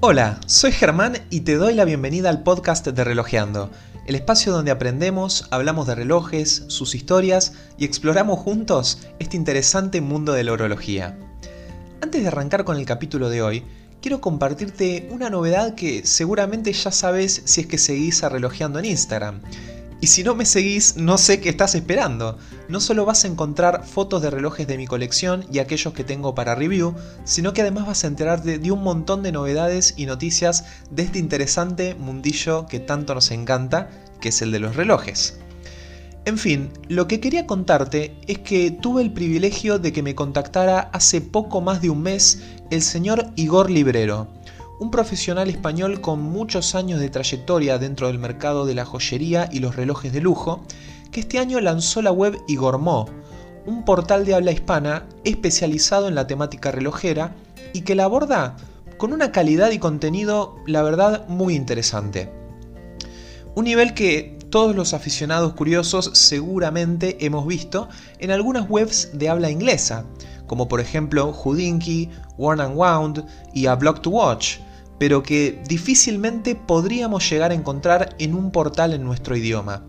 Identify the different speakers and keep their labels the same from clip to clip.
Speaker 1: Hola, soy Germán y te doy la bienvenida al podcast de Relojeando, el espacio donde aprendemos, hablamos de relojes, sus historias y exploramos juntos este interesante mundo de la orología. Antes de arrancar con el capítulo de hoy, quiero compartirte una novedad que seguramente ya sabes si es que seguís a Relojeando en Instagram. Y si no me seguís, no sé qué estás esperando. No solo vas a encontrar fotos de relojes de mi colección y aquellos que tengo para review, sino que además vas a enterarte de un montón de novedades y noticias de este interesante mundillo que tanto nos encanta, que es el de los relojes. En fin, lo que quería contarte es que tuve el privilegio de que me contactara hace poco más de un mes el señor Igor Librero, un profesional español con muchos años de trayectoria dentro del mercado de la joyería y los relojes de lujo, que este año lanzó la web Igormo, un portal de habla hispana especializado en la temática relojera y que la aborda con una calidad y contenido, la verdad, muy interesante. Un nivel que todos los aficionados curiosos seguramente hemos visto en algunas webs de habla inglesa, como por ejemplo Houdinki, Worn and Wound y A Block to Watch, pero que difícilmente podríamos llegar a encontrar en un portal en nuestro idioma.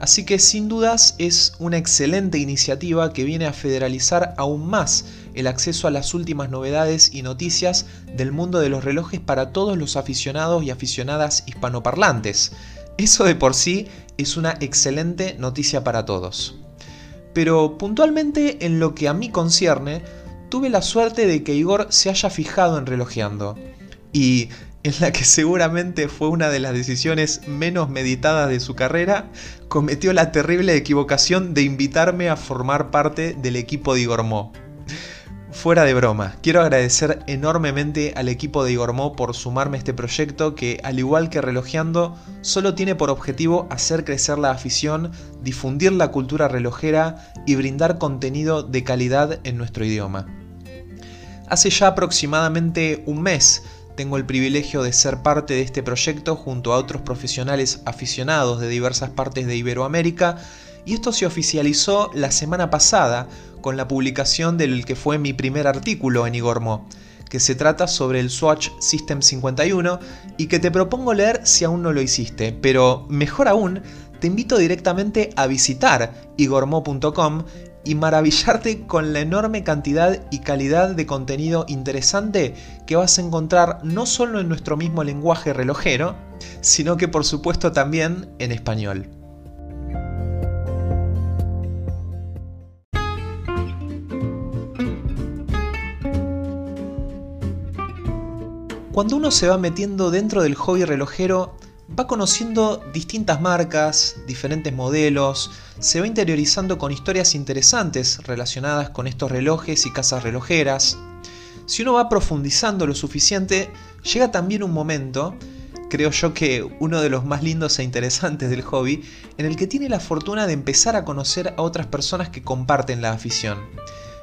Speaker 1: Así que sin dudas es una excelente iniciativa que viene a federalizar aún más el acceso a las últimas novedades y noticias del mundo de los relojes para todos los aficionados y aficionadas hispanoparlantes. Eso de por sí es una excelente noticia para todos. Pero puntualmente en lo que a mí concierne, tuve la suerte de que Igor se haya fijado en relojeando y en la que seguramente fue una de las decisiones menos meditadas de su carrera, cometió la terrible equivocación de invitarme a formar parte del equipo de Igormó. Fuera de broma, quiero agradecer enormemente al equipo de Igormó por sumarme a este proyecto que, al igual que Relojeando, solo tiene por objetivo hacer crecer la afición, difundir la cultura relojera y brindar contenido de calidad en nuestro idioma. Hace ya aproximadamente un mes tengo el privilegio de ser parte de este proyecto junto a otros profesionales aficionados de diversas partes de Iberoamérica y esto se oficializó la semana pasada con la publicación del que fue mi primer artículo en Igormo, que se trata sobre el Swatch System 51 y que te propongo leer si aún no lo hiciste, pero mejor aún, te invito directamente a visitar igormo.com y maravillarte con la enorme cantidad y calidad de contenido interesante que vas a encontrar no solo en nuestro mismo lenguaje relojero, sino que por supuesto también en español. Cuando uno se va metiendo dentro del hobby relojero, va conociendo distintas marcas, diferentes modelos, se va interiorizando con historias interesantes relacionadas con estos relojes y casas relojeras. Si uno va profundizando lo suficiente, llega también un momento, creo yo que uno de los más lindos e interesantes del hobby, en el que tiene la fortuna de empezar a conocer a otras personas que comparten la afición.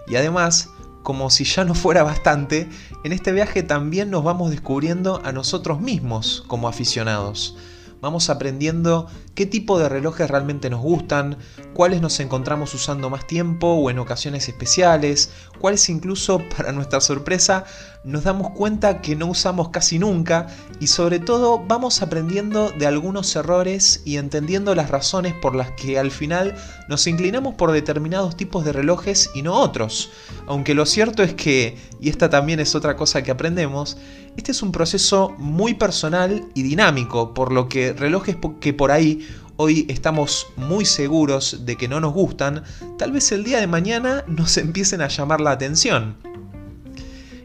Speaker 1: Y además, como si ya no fuera bastante, en este viaje también nos vamos descubriendo a nosotros mismos como aficionados vamos aprendiendo qué tipo de relojes realmente nos gustan, cuáles nos encontramos usando más tiempo o en ocasiones especiales, cuáles incluso, para nuestra sorpresa, nos damos cuenta que no usamos casi nunca y sobre todo vamos aprendiendo de algunos errores y entendiendo las razones por las que al final nos inclinamos por determinados tipos de relojes y no otros. Aunque lo cierto es que, y esta también es otra cosa que aprendemos, este es un proceso muy personal y dinámico, por lo que relojes que por ahí hoy estamos muy seguros de que no nos gustan, tal vez el día de mañana nos empiecen a llamar la atención.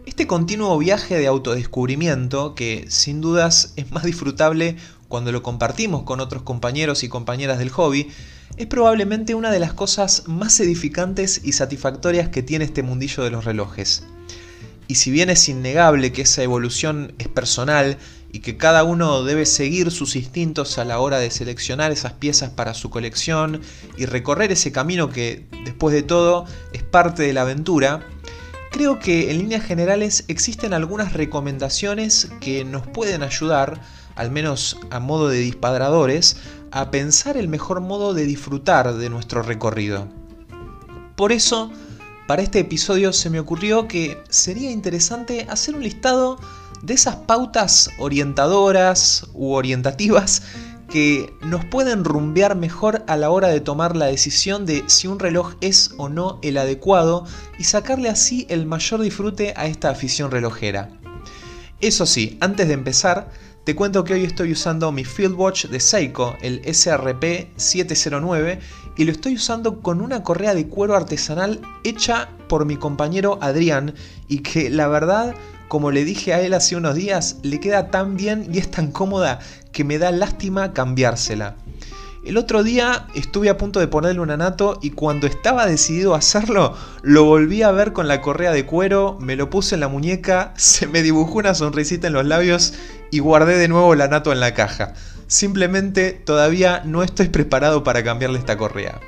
Speaker 1: Este continuo viaje de autodescubrimiento, que sin dudas es más disfrutable cuando lo compartimos con otros compañeros y compañeras del hobby, es probablemente una de las cosas más edificantes y satisfactorias que tiene este mundillo de los relojes. Y si bien es innegable que esa evolución es personal y que cada uno debe seguir sus instintos a la hora de seleccionar esas piezas para su colección y recorrer ese camino que, después de todo, es parte de la aventura, creo que en líneas generales existen algunas recomendaciones que nos pueden ayudar, al menos a modo de dispadradores, a pensar el mejor modo de disfrutar de nuestro recorrido. Por eso, para este episodio se me ocurrió que sería interesante hacer un listado de esas pautas orientadoras u orientativas que nos pueden rumbear mejor a la hora de tomar la decisión de si un reloj es o no el adecuado y sacarle así el mayor disfrute a esta afición relojera. Eso sí, antes de empezar, te cuento que hoy estoy usando mi Fieldwatch de Seiko, el SRP 709, y lo estoy usando con una correa de cuero artesanal hecha por mi compañero Adrián y que la verdad como le dije a él hace unos días, le queda tan bien y es tan cómoda que me da lástima cambiársela. El otro día estuve a punto de ponerle un anato y cuando estaba decidido a hacerlo, lo volví a ver con la correa de cuero, me lo puse en la muñeca, se me dibujó una sonrisita en los labios y guardé de nuevo el anato en la caja. Simplemente todavía no estoy preparado para cambiarle esta correa.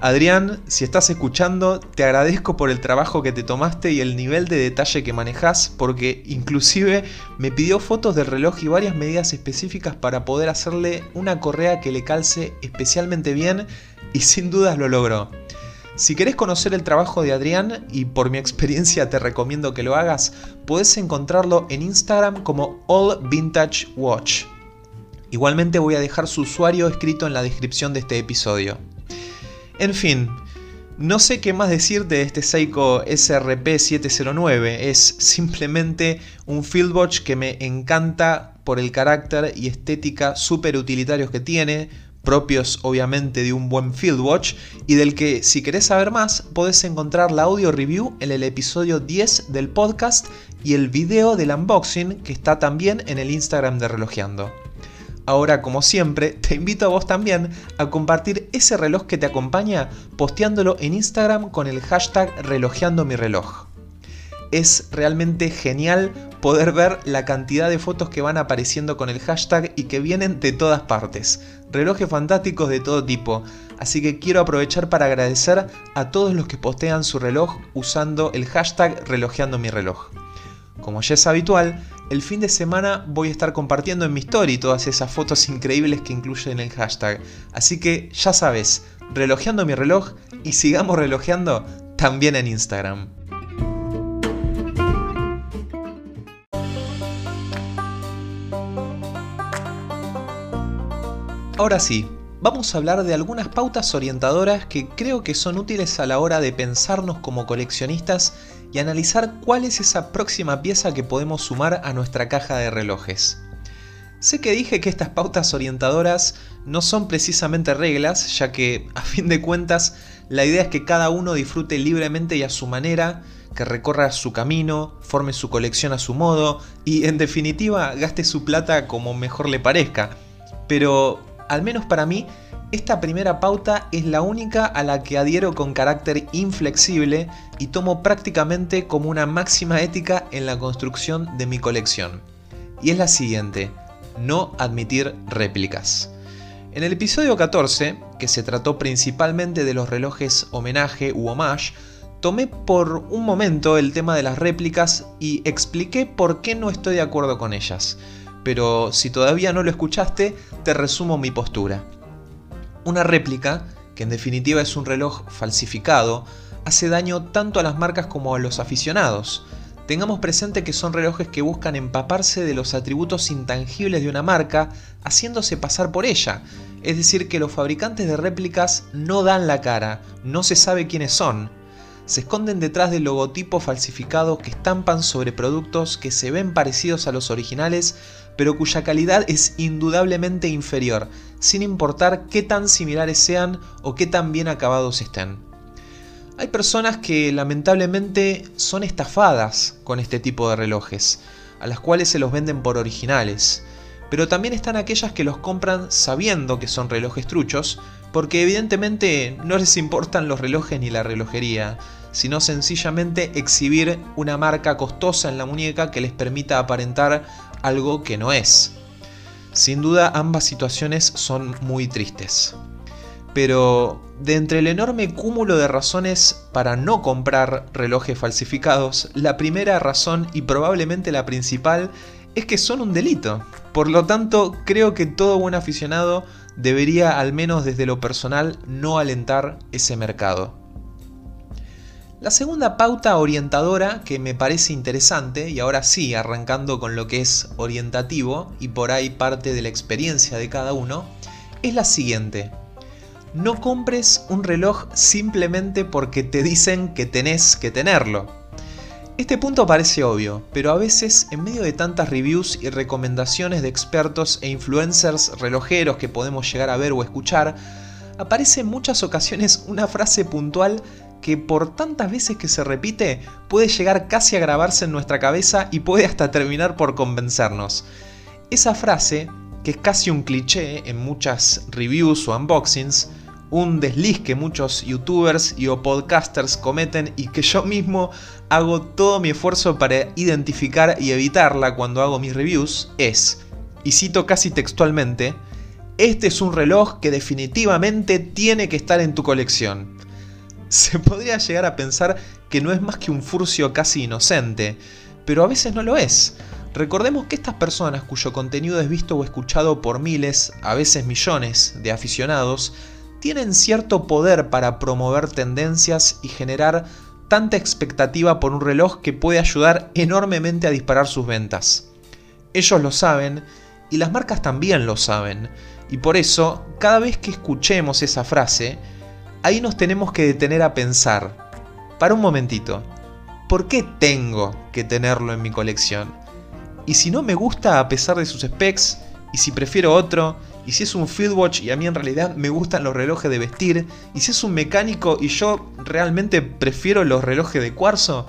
Speaker 1: Adrián, si estás escuchando, te agradezco por el trabajo que te tomaste y el nivel de detalle que manejas, porque inclusive me pidió fotos del reloj y varias medidas específicas para poder hacerle una correa que le calce especialmente bien y sin dudas lo logró. Si querés conocer el trabajo de Adrián, y por mi experiencia te recomiendo que lo hagas, podés encontrarlo en Instagram como All Vintage Watch. Igualmente voy a dejar su usuario escrito en la descripción de este episodio. En fin, no sé qué más decir de este Seiko SRP709, es simplemente un Fieldwatch que me encanta por el carácter y estética súper utilitarios que tiene, propios obviamente de un buen Fieldwatch, y del que si querés saber más podés encontrar la audio review en el episodio 10 del podcast y el video del unboxing que está también en el Instagram de Relojeando. Ahora, como siempre, te invito a vos también a compartir ese reloj que te acompaña posteándolo en Instagram con el hashtag relojeando mi reloj. Es realmente genial poder ver la cantidad de fotos que van apareciendo con el hashtag y que vienen de todas partes. Relojes fantásticos de todo tipo. Así que quiero aprovechar para agradecer a todos los que postean su reloj usando el hashtag relojeando mi reloj. Como ya es habitual, el fin de semana voy a estar compartiendo en mi story todas esas fotos increíbles que incluyen el hashtag. Así que ya sabes, relojeando mi reloj y sigamos relojeando también en Instagram. Ahora sí, vamos a hablar de algunas pautas orientadoras que creo que son útiles a la hora de pensarnos como coleccionistas y analizar cuál es esa próxima pieza que podemos sumar a nuestra caja de relojes. Sé que dije que estas pautas orientadoras no son precisamente reglas, ya que a fin de cuentas la idea es que cada uno disfrute libremente y a su manera, que recorra su camino, forme su colección a su modo y en definitiva gaste su plata como mejor le parezca. Pero, al menos para mí, esta primera pauta es la única a la que adhiero con carácter inflexible y tomo prácticamente como una máxima ética en la construcción de mi colección. Y es la siguiente, no admitir réplicas. En el episodio 14, que se trató principalmente de los relojes homenaje u homage, tomé por un momento el tema de las réplicas y expliqué por qué no estoy de acuerdo con ellas. Pero si todavía no lo escuchaste, te resumo mi postura. Una réplica, que en definitiva es un reloj falsificado, hace daño tanto a las marcas como a los aficionados. Tengamos presente que son relojes que buscan empaparse de los atributos intangibles de una marca, haciéndose pasar por ella. Es decir, que los fabricantes de réplicas no dan la cara, no se sabe quiénes son. Se esconden detrás del logotipo falsificado que estampan sobre productos que se ven parecidos a los originales, pero cuya calidad es indudablemente inferior, sin importar qué tan similares sean o qué tan bien acabados estén. Hay personas que lamentablemente son estafadas con este tipo de relojes, a las cuales se los venden por originales, pero también están aquellas que los compran sabiendo que son relojes truchos, porque evidentemente no les importan los relojes ni la relojería, sino sencillamente exhibir una marca costosa en la muñeca que les permita aparentar algo que no es. Sin duda ambas situaciones son muy tristes. Pero de entre el enorme cúmulo de razones para no comprar relojes falsificados, la primera razón y probablemente la principal es que son un delito. Por lo tanto, creo que todo buen aficionado debería, al menos desde lo personal, no alentar ese mercado. La segunda pauta orientadora que me parece interesante, y ahora sí, arrancando con lo que es orientativo y por ahí parte de la experiencia de cada uno, es la siguiente. No compres un reloj simplemente porque te dicen que tenés que tenerlo. Este punto parece obvio, pero a veces en medio de tantas reviews y recomendaciones de expertos e influencers relojeros que podemos llegar a ver o escuchar, aparece en muchas ocasiones una frase puntual que por tantas veces que se repite puede llegar casi a grabarse en nuestra cabeza y puede hasta terminar por convencernos. Esa frase, que es casi un cliché en muchas reviews o unboxings, un desliz que muchos youtubers y o podcasters cometen y que yo mismo hago todo mi esfuerzo para identificar y evitarla cuando hago mis reviews, es, y cito casi textualmente, este es un reloj que definitivamente tiene que estar en tu colección se podría llegar a pensar que no es más que un furcio casi inocente, pero a veces no lo es. Recordemos que estas personas cuyo contenido es visto o escuchado por miles, a veces millones, de aficionados, tienen cierto poder para promover tendencias y generar tanta expectativa por un reloj que puede ayudar enormemente a disparar sus ventas. Ellos lo saben y las marcas también lo saben, y por eso, cada vez que escuchemos esa frase, ahí nos tenemos que detener a pensar, para un momentito, ¿por qué tengo que tenerlo en mi colección? Y si no me gusta a pesar de sus specs, y si prefiero otro, y si es un Fieldwatch y a mí en realidad me gustan los relojes de vestir, y si es un mecánico y yo realmente prefiero los relojes de cuarzo,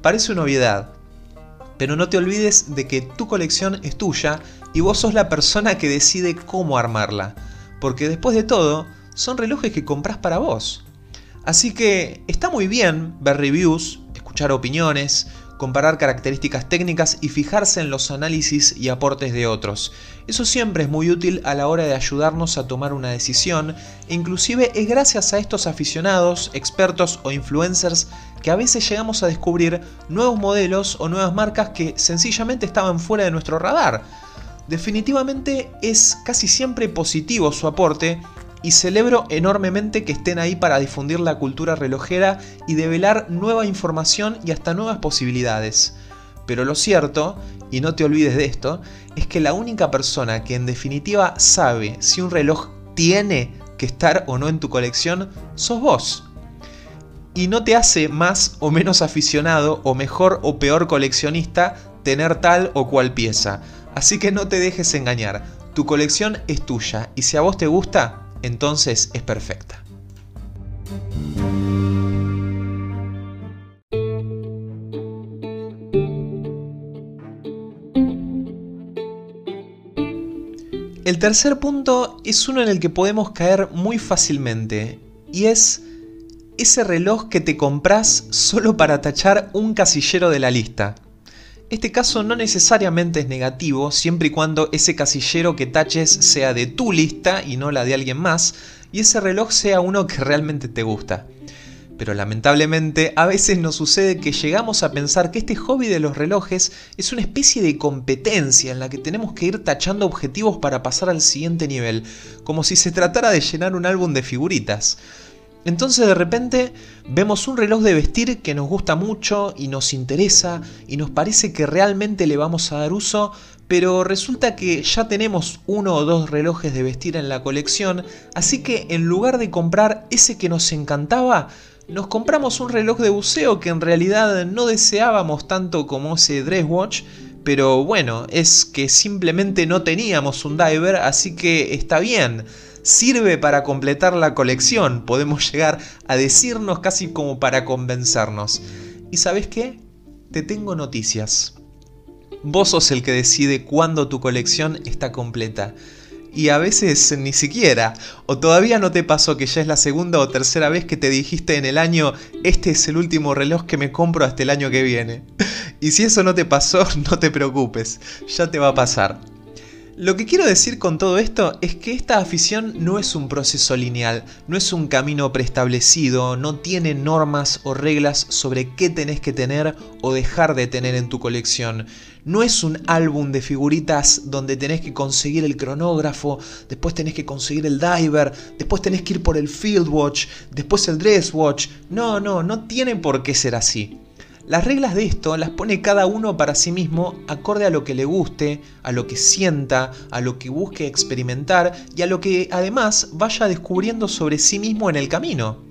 Speaker 1: parece una obviedad. Pero no te olvides de que tu colección es tuya y vos sos la persona que decide cómo armarla. Porque después de todo, son relojes que compras para vos. Así que está muy bien ver reviews, escuchar opiniones, comparar características técnicas y fijarse en los análisis y aportes de otros. Eso siempre es muy útil a la hora de ayudarnos a tomar una decisión e inclusive es gracias a estos aficionados, expertos o influencers que a veces llegamos a descubrir nuevos modelos o nuevas marcas que sencillamente estaban fuera de nuestro radar. Definitivamente es casi siempre positivo su aporte y celebro enormemente que estén ahí para difundir la cultura relojera y develar nueva información y hasta nuevas posibilidades. Pero lo cierto, y no te olvides de esto, es que la única persona que en definitiva sabe si un reloj tiene que estar o no en tu colección, sos vos. Y no te hace más o menos aficionado o mejor o peor coleccionista tener tal o cual pieza. Así que no te dejes engañar, tu colección es tuya y si a vos te gusta, entonces es perfecta. El tercer punto es uno en el que podemos caer muy fácilmente y es ese reloj que te compras solo para tachar un casillero de la lista. Este caso no necesariamente es negativo siempre y cuando ese casillero que taches sea de tu lista y no la de alguien más, y ese reloj sea uno que realmente te gusta. Pero lamentablemente a veces nos sucede que llegamos a pensar que este hobby de los relojes es una especie de competencia en la que tenemos que ir tachando objetivos para pasar al siguiente nivel, como si se tratara de llenar un álbum de figuritas. Entonces de repente vemos un reloj de vestir que nos gusta mucho y nos interesa y nos parece que realmente le vamos a dar uso, pero resulta que ya tenemos uno o dos relojes de vestir en la colección, así que en lugar de comprar ese que nos encantaba, nos compramos un reloj de buceo que en realidad no deseábamos tanto como ese dress watch, pero bueno, es que simplemente no teníamos un diver, así que está bien sirve para completar la colección, podemos llegar a decirnos casi como para convencernos. ¿Y sabes qué? Te tengo noticias. Vos sos el que decide cuándo tu colección está completa. Y a veces ni siquiera. O todavía no te pasó que ya es la segunda o tercera vez que te dijiste en el año, este es el último reloj que me compro hasta el año que viene. Y si eso no te pasó, no te preocupes, ya te va a pasar. Lo que quiero decir con todo esto es que esta afición no es un proceso lineal, no es un camino preestablecido, no tiene normas o reglas sobre qué tenés que tener o dejar de tener en tu colección. No es un álbum de figuritas donde tenés que conseguir el cronógrafo, después tenés que conseguir el diver, después tenés que ir por el field watch, después el dress watch. No, no, no tiene por qué ser así. Las reglas de esto las pone cada uno para sí mismo acorde a lo que le guste, a lo que sienta, a lo que busque experimentar y a lo que además vaya descubriendo sobre sí mismo en el camino.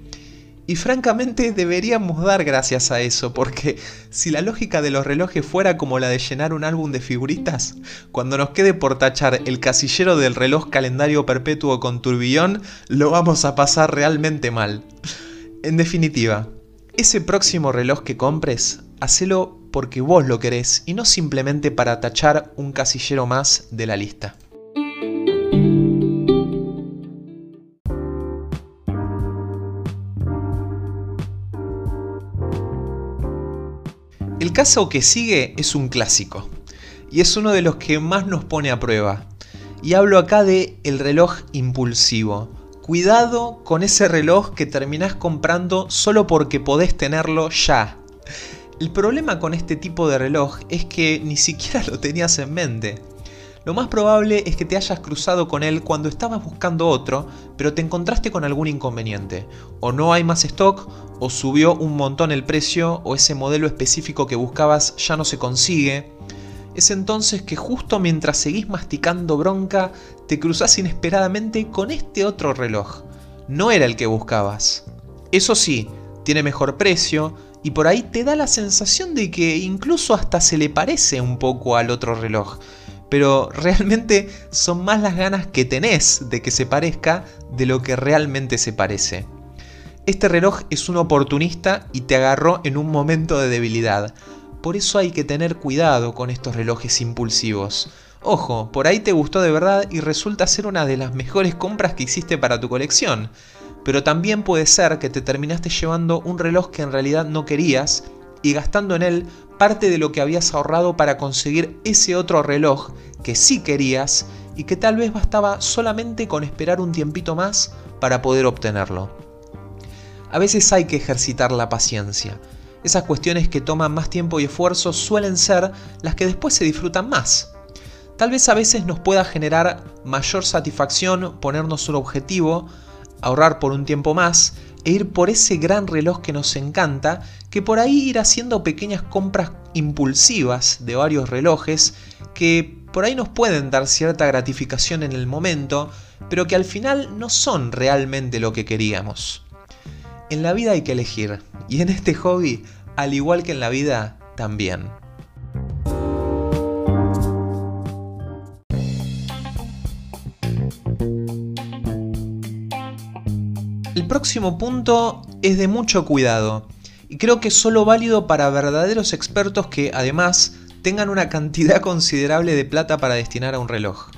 Speaker 1: Y francamente deberíamos dar gracias a eso, porque si la lógica de los relojes fuera como la de llenar un álbum de figuritas, cuando nos quede por tachar el casillero del reloj calendario perpetuo con turbillón, lo vamos a pasar realmente mal. En definitiva, ese próximo reloj que compres, hacelo porque vos lo querés y no simplemente para tachar un casillero más de la lista. El caso que sigue es un clásico y es uno de los que más nos pone a prueba. Y hablo acá de el reloj impulsivo Cuidado con ese reloj que terminás comprando solo porque podés tenerlo ya. El problema con este tipo de reloj es que ni siquiera lo tenías en mente. Lo más probable es que te hayas cruzado con él cuando estabas buscando otro, pero te encontraste con algún inconveniente. O no hay más stock, o subió un montón el precio, o ese modelo específico que buscabas ya no se consigue. Es entonces que justo mientras seguís masticando bronca, te cruzás inesperadamente con este otro reloj. No era el que buscabas. Eso sí, tiene mejor precio y por ahí te da la sensación de que incluso hasta se le parece un poco al otro reloj. Pero realmente son más las ganas que tenés de que se parezca de lo que realmente se parece. Este reloj es un oportunista y te agarró en un momento de debilidad. Por eso hay que tener cuidado con estos relojes impulsivos. Ojo, por ahí te gustó de verdad y resulta ser una de las mejores compras que hiciste para tu colección. Pero también puede ser que te terminaste llevando un reloj que en realidad no querías y gastando en él parte de lo que habías ahorrado para conseguir ese otro reloj que sí querías y que tal vez bastaba solamente con esperar un tiempito más para poder obtenerlo. A veces hay que ejercitar la paciencia esas cuestiones que toman más tiempo y esfuerzo suelen ser las que después se disfrutan más. Tal vez a veces nos pueda generar mayor satisfacción ponernos un objetivo, ahorrar por un tiempo más e ir por ese gran reloj que nos encanta, que por ahí ir haciendo pequeñas compras impulsivas de varios relojes que por ahí nos pueden dar cierta gratificación en el momento, pero que al final no son realmente lo que queríamos. En la vida hay que elegir, y en este hobby, al igual que en la vida, también. El próximo punto es de mucho cuidado, y creo que es solo válido para verdaderos expertos que además tengan una cantidad considerable de plata para destinar a un reloj.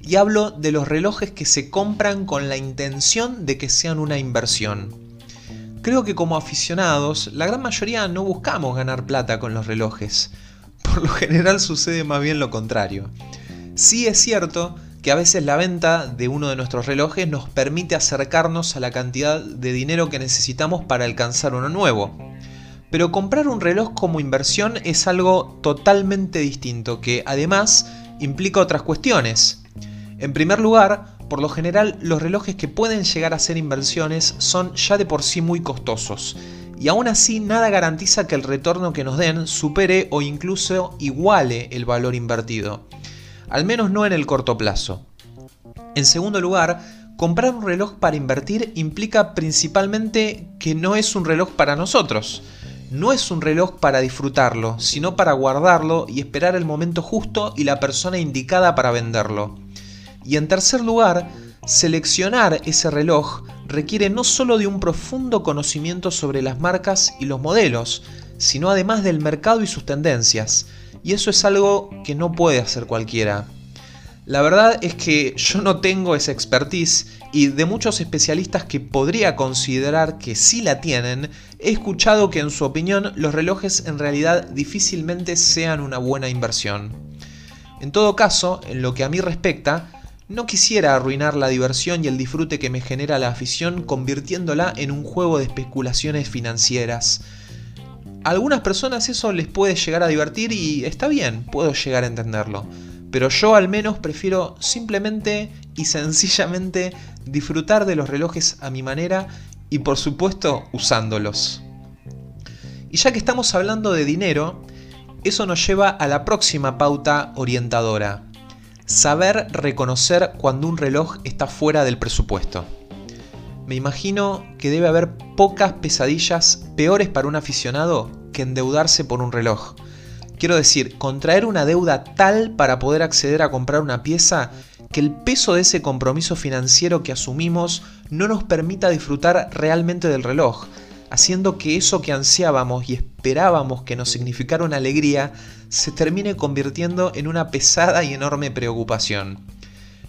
Speaker 1: Y hablo de los relojes que se compran con la intención de que sean una inversión. Creo que como aficionados, la gran mayoría no buscamos ganar plata con los relojes. Por lo general sucede más bien lo contrario. Sí es cierto que a veces la venta de uno de nuestros relojes nos permite acercarnos a la cantidad de dinero que necesitamos para alcanzar uno nuevo. Pero comprar un reloj como inversión es algo totalmente distinto, que además implica otras cuestiones. En primer lugar, por lo general, los relojes que pueden llegar a ser inversiones son ya de por sí muy costosos, y aún así nada garantiza que el retorno que nos den supere o incluso iguale el valor invertido, al menos no en el corto plazo. En segundo lugar, comprar un reloj para invertir implica principalmente que no es un reloj para nosotros. No es un reloj para disfrutarlo, sino para guardarlo y esperar el momento justo y la persona indicada para venderlo. Y en tercer lugar, seleccionar ese reloj requiere no solo de un profundo conocimiento sobre las marcas y los modelos, sino además del mercado y sus tendencias. Y eso es algo que no puede hacer cualquiera. La verdad es que yo no tengo esa expertise y de muchos especialistas que podría considerar que sí la tienen, he escuchado que en su opinión los relojes en realidad difícilmente sean una buena inversión. En todo caso, en lo que a mí respecta, no quisiera arruinar la diversión y el disfrute que me genera la afición convirtiéndola en un juego de especulaciones financieras. A algunas personas eso les puede llegar a divertir y está bien, puedo llegar a entenderlo. Pero yo al menos prefiero simplemente y sencillamente disfrutar de los relojes a mi manera y por supuesto usándolos. Y ya que estamos hablando de dinero, eso nos lleva a la próxima pauta orientadora. Saber reconocer cuando un reloj está fuera del presupuesto. Me imagino que debe haber pocas pesadillas peores para un aficionado que endeudarse por un reloj. Quiero decir, contraer una deuda tal para poder acceder a comprar una pieza que el peso de ese compromiso financiero que asumimos no nos permita disfrutar realmente del reloj, haciendo que eso que ansiábamos y esperábamos que nos significara una alegría se termine convirtiendo en una pesada y enorme preocupación.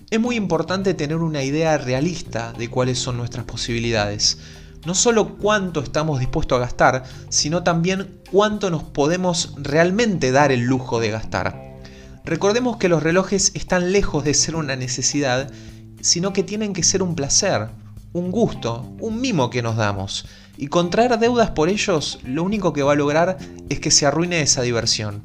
Speaker 1: Es muy importante tener una idea realista de cuáles son nuestras posibilidades. No solo cuánto estamos dispuestos a gastar, sino también cuánto nos podemos realmente dar el lujo de gastar. Recordemos que los relojes están lejos de ser una necesidad, sino que tienen que ser un placer, un gusto, un mimo que nos damos. Y contraer deudas por ellos lo único que va a lograr es que se arruine esa diversión.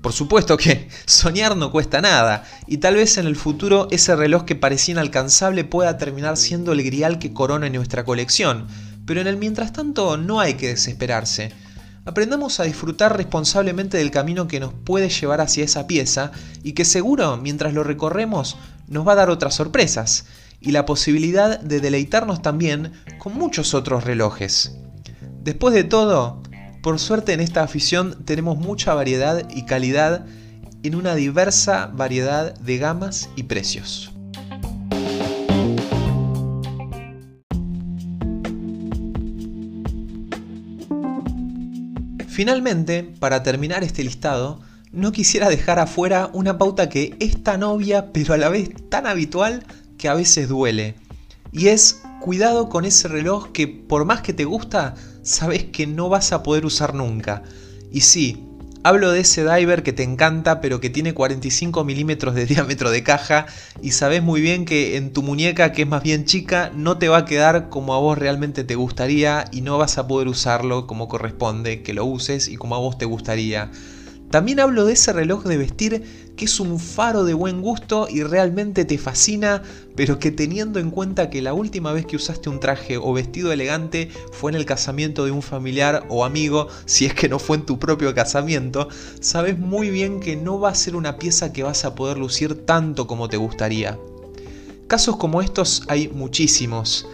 Speaker 1: Por supuesto que soñar no cuesta nada, y tal vez en el futuro ese reloj que parecía inalcanzable pueda terminar siendo el grial que corona nuestra colección, pero en el mientras tanto no hay que desesperarse. Aprendamos a disfrutar responsablemente del camino que nos puede llevar hacia esa pieza y que seguro, mientras lo recorremos, nos va a dar otras sorpresas y la posibilidad de deleitarnos también con muchos otros relojes. Después de todo, por suerte en esta afición tenemos mucha variedad y calidad en una diversa variedad de gamas y precios. Finalmente, para terminar este listado, no quisiera dejar afuera una pauta que es tan obvia pero a la vez tan habitual que a veces duele. Y es cuidado con ese reloj que por más que te gusta, sabes que no vas a poder usar nunca. Y sí, hablo de ese diver que te encanta pero que tiene 45 milímetros de diámetro de caja y sabes muy bien que en tu muñeca que es más bien chica no te va a quedar como a vos realmente te gustaría y no vas a poder usarlo como corresponde que lo uses y como a vos te gustaría. También hablo de ese reloj de vestir que es un faro de buen gusto y realmente te fascina, pero que teniendo en cuenta que la última vez que usaste un traje o vestido elegante fue en el casamiento de un familiar o amigo, si es que no fue en tu propio casamiento, sabes muy bien que no va a ser una pieza que vas a poder lucir tanto como te gustaría. Casos como estos hay muchísimos.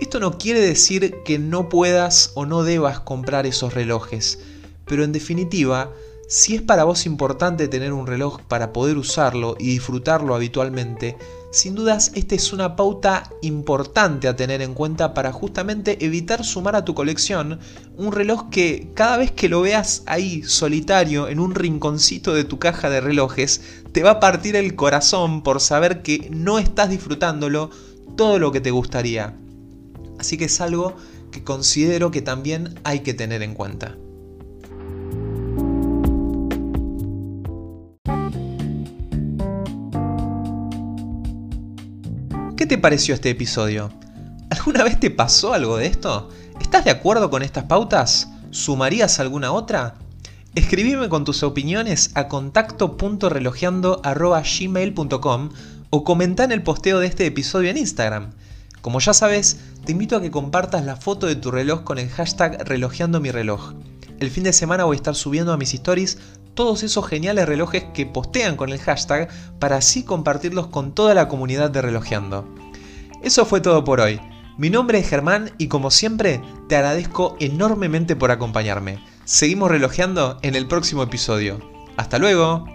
Speaker 1: Esto no quiere decir que no puedas o no debas comprar esos relojes, pero en definitiva, si es para vos importante tener un reloj para poder usarlo y disfrutarlo habitualmente, sin dudas esta es una pauta importante a tener en cuenta para justamente evitar sumar a tu colección un reloj que cada vez que lo veas ahí solitario en un rinconcito de tu caja de relojes, te va a partir el corazón por saber que no estás disfrutándolo todo lo que te gustaría. Así que es algo que considero que también hay que tener en cuenta. ¿Qué te pareció este episodio? ¿Alguna vez te pasó algo de esto? ¿Estás de acuerdo con estas pautas? ¿Sumarías alguna otra? Escribime con tus opiniones a contacto.relojeando.gmail.com o comenta en el posteo de este episodio en Instagram. Como ya sabes, te invito a que compartas la foto de tu reloj con el hashtag relojeando. El fin de semana voy a estar subiendo a mis stories todos esos geniales relojes que postean con el hashtag para así compartirlos con toda la comunidad de Relojeando. Eso fue todo por hoy. Mi nombre es Germán y como siempre te agradezco enormemente por acompañarme. Seguimos relojeando en el próximo episodio. Hasta luego.